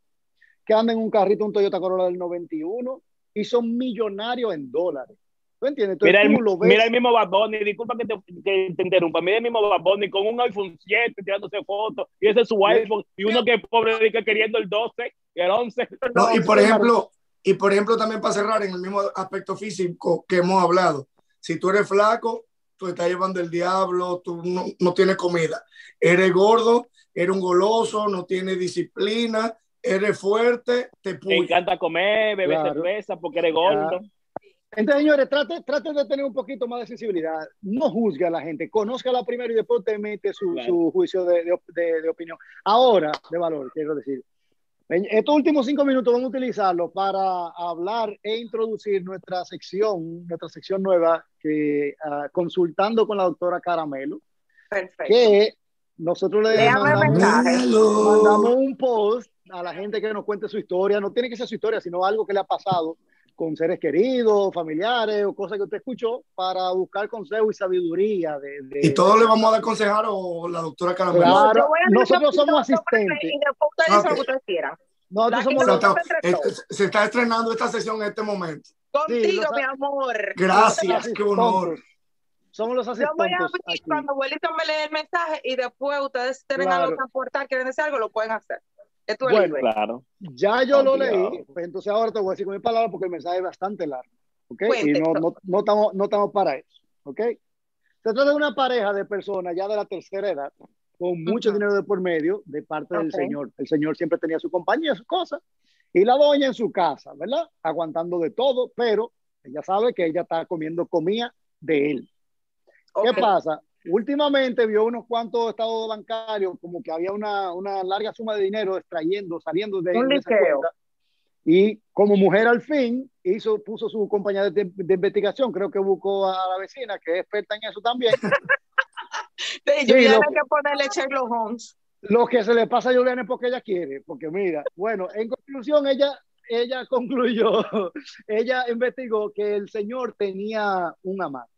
que anda en un carrito, un Toyota Corolla del 91 y son millonarios en dólares. ¿Tú entiendes? Entonces Mira el, tú lo ves. mira el mismo Bad Bunny, disculpa que te, que te interrumpa, mira el mismo Bad Bunny con un iPhone 7 tirándose fotos, y ese es su iPhone, y uno que es pobre que queriendo el 12 y el 11. No, y por ejemplo, y por ejemplo también para cerrar en el mismo aspecto físico que hemos hablado, si tú eres flaco, tú estás llevando el diablo, tú no, no tienes comida. Eres gordo, eres un goloso, no tienes disciplina, eres fuerte, te Te encanta comer, beber Claro. cerveza porque eres gordo. Entonces, señores, trate, trate de tener un poquito más de sensibilidad. No juzgue a la gente, conózcala primero y después te mete su, Claro. su juicio de, de, de- de opinión. Ahora, de valor, quiero decir. En estos últimos cinco minutos vamos a utilizarlo para hablar e introducir nuestra sección, nuestra sección nueva, que ah, consultando con la doctora Caramelo, Perfecto. que nosotros le mandamos un post a la gente que nos cuente su historia. No tiene que ser su historia, sino algo que le ha pasado con seres queridos, familiares o cosas que usted escuchó para buscar consejo y sabiduría. De, de- ¿Y todos le vamos a aconsejar o la doctora Caramelo? Claro, nosotros somos asistentes. Y después ustedes dicen Ok. lo que ustedes quieran. Nosotros somos los, no- Se está- es- se está estrenando esta sesión en este momento. Contigo, mi amor. Gracias, qué honor. Somos los Yo voy a asistentes. abrir cuando abuelito me lee el mensaje y después ustedes tienen Claro. algo que aportar, quieren decir algo, lo pueden hacer. Bueno. Claro. Ya yo lo leí, pues entonces ahora te voy a decir con mi palabra porque el mensaje es bastante largo. ¿Ok? Cuente, y no, no, no, estamos, no estamos para eso. ¿Ok? Se trata de una pareja de personas ya de la tercera edad, con mucho dinero de por medio, de parte del señor. El señor siempre tenía su compañía, sus cosas, y la doña en su casa, ¿verdad? Aguantando de todo, pero ella sabe que ella está comiendo comida de él. ¿Qué pasa? Últimamente vio unos cuantos estados bancarios, como que había una, una larga suma de dinero extrayendo, saliendo de, de esa cuenta. Y como mujer al fin, hizo, puso su compañía de, de investigación, creo que buscó a la vecina, que es experta en eso también. [LAUGHS] Sí, Sí, Juliana que ponerle Sherlock Holmes. Lo que se le pasa a Juliana es porque ella quiere, porque mira, bueno, en conclusión, ella, ella concluyó, [LAUGHS] ella investigó que el señor tenía un amante.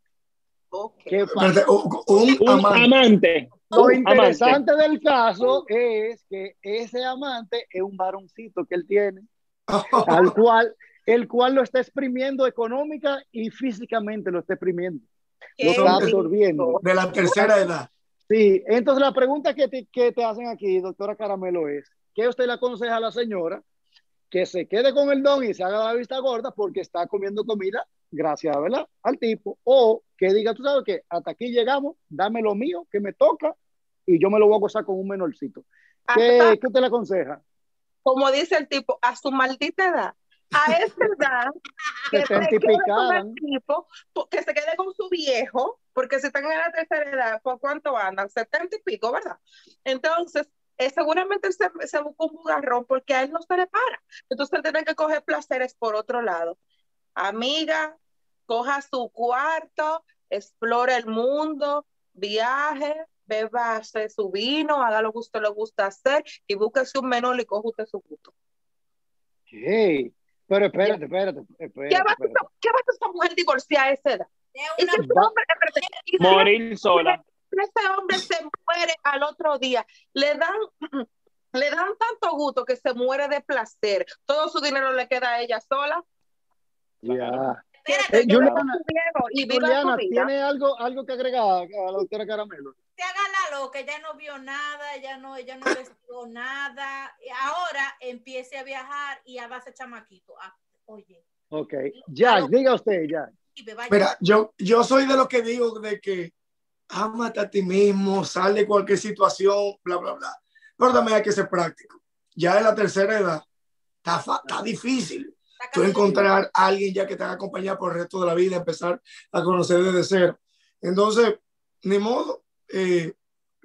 Ok. ¿Qué pasa? Espérate, un, un amante. amante. Lo Un interesante del caso es que ese amante es un varoncito que él tiene, [LAUGHS] al cual, el cual lo está exprimiendo económica y físicamente lo está exprimiendo. Lo está absorbiendo. de la tercera edad. Sí, entonces la pregunta que te, que te hacen aquí, doctora Caramelo, es, ¿qué usted le aconseja a la señora que se quede con el don y se haga la vista gorda porque está comiendo comida gracias, ¿verdad? Al tipo, o que diga, tú sabes que hasta aquí llegamos, dame lo mío que me toca y yo me lo voy a gozar con un menorcito. ¿Qué, ¿Qué usted le aconseja? Como dice el tipo, a su maldita edad. A esa edad, [LAUGHS] que se, quede con el tipo, que se quede con su viejo, porque si están en la tercera edad, ¿por cuánto andan? 70 y pico, ¿verdad? Entonces, eh, seguramente se, se busca un bugarrón porque a él no se le para. Entonces, tiene que coger placeres por otro lado. Amiga, coja su cuarto, explore el mundo, viaje, beba su vino, haga lo que usted le gusta hacer y búsquese un menor y coja usted su gusto. Hey, pero espérate, espérate. espérate ¿Qué, va espérate. A, ¿Qué va a hacer esa mujer divorciada a esa edad? Y si hombre, Morir sola. Ese hombre se muere al otro día. Le dan, [CLEARS THROAT] le dan tanto gusto que se muere de placer. Todo su dinero le queda a ella sola. Ya. Eh, Juliana, y Juliana ¿tiene algo, algo que agregar a la doctora Caramelo? Se haga la loca, ella no vio nada, ella no, ella no investigó nada. Ahora empiece a viajar y a base chamaquito. Ah, oye. Ok, ya, diga usted, ya. Mira, yo, yo soy de lo que digo de que ámate a ti mismo, sal de cualquier situación, bla, bla, bla. Pero también hay que ser práctico. Ya en la tercera edad está, está difícil tú encontrar a alguien ya que te haga acompañar por el resto de la vida, empezar a conocer desde cero. Entonces, ni modo, eh,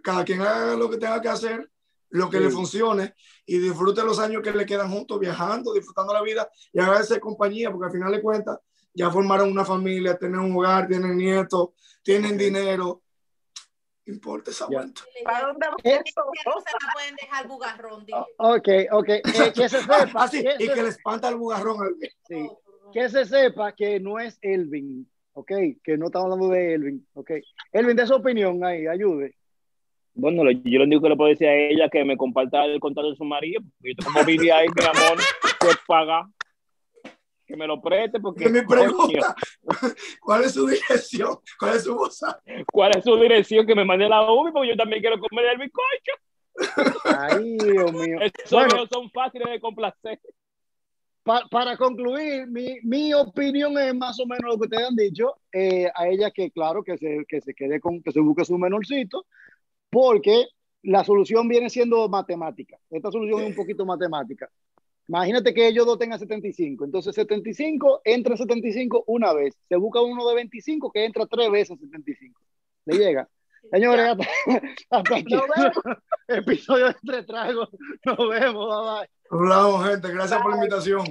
cada quien haga lo que tenga que hacer, lo que le funcione y disfrute los años que le quedan juntos, viajando, disfrutando la vida y haga compañía, porque al final de cuentas ya formaron una familia, tienen un hogar, tienen nietos, tienen dinero, importa esa vuelta. ¿Para dónde eso? No se la pueden dejar bugarrón. Ok, ok. Eh, que se [LAUGHS] sepa. Ah, sí, y que le espanta el bugarrón. Sí. Que se sepa que no es Elvin, ok. Que no estamos hablando de Elvin, ok. Elvin, de su opinión ahí, ayude. Bueno, yo lo único que le puedo decir a ella que me comparta el contacto de su marido, porque yo como vivía ahí, mi amor, [LAUGHS] que paga que me lo preste porque... Mi pregunta, [LAUGHS] ¿cuál es su dirección? ¿Cuál es su voz? ¿Cuál es su dirección? Que me mande la UBI porque yo también quiero comer el bizcocho. Ay, Dios mío. [LAUGHS] Esos bueno, no son fáciles de complacer. Pa, para concluir, mi, mi, opinión es más o menos lo que ustedes han dicho. Eh, a ella que, claro, que se, que se quede con, que se busque su menorcito, porque la solución viene siendo matemática. Esta solución es un poquito matemática. Imagínate que ellos dos tengan 75. Entonces 75 entra 75 una vez. Se busca uno de 25 que entra tres veces 75. Le llega. Señores, hasta, [LAUGHS] hasta aquí. [LAUGHS] Episodio de Entre Tragos. Nos vemos. Bye bye. Hablamos, gente. Gracias bye. por la invitación.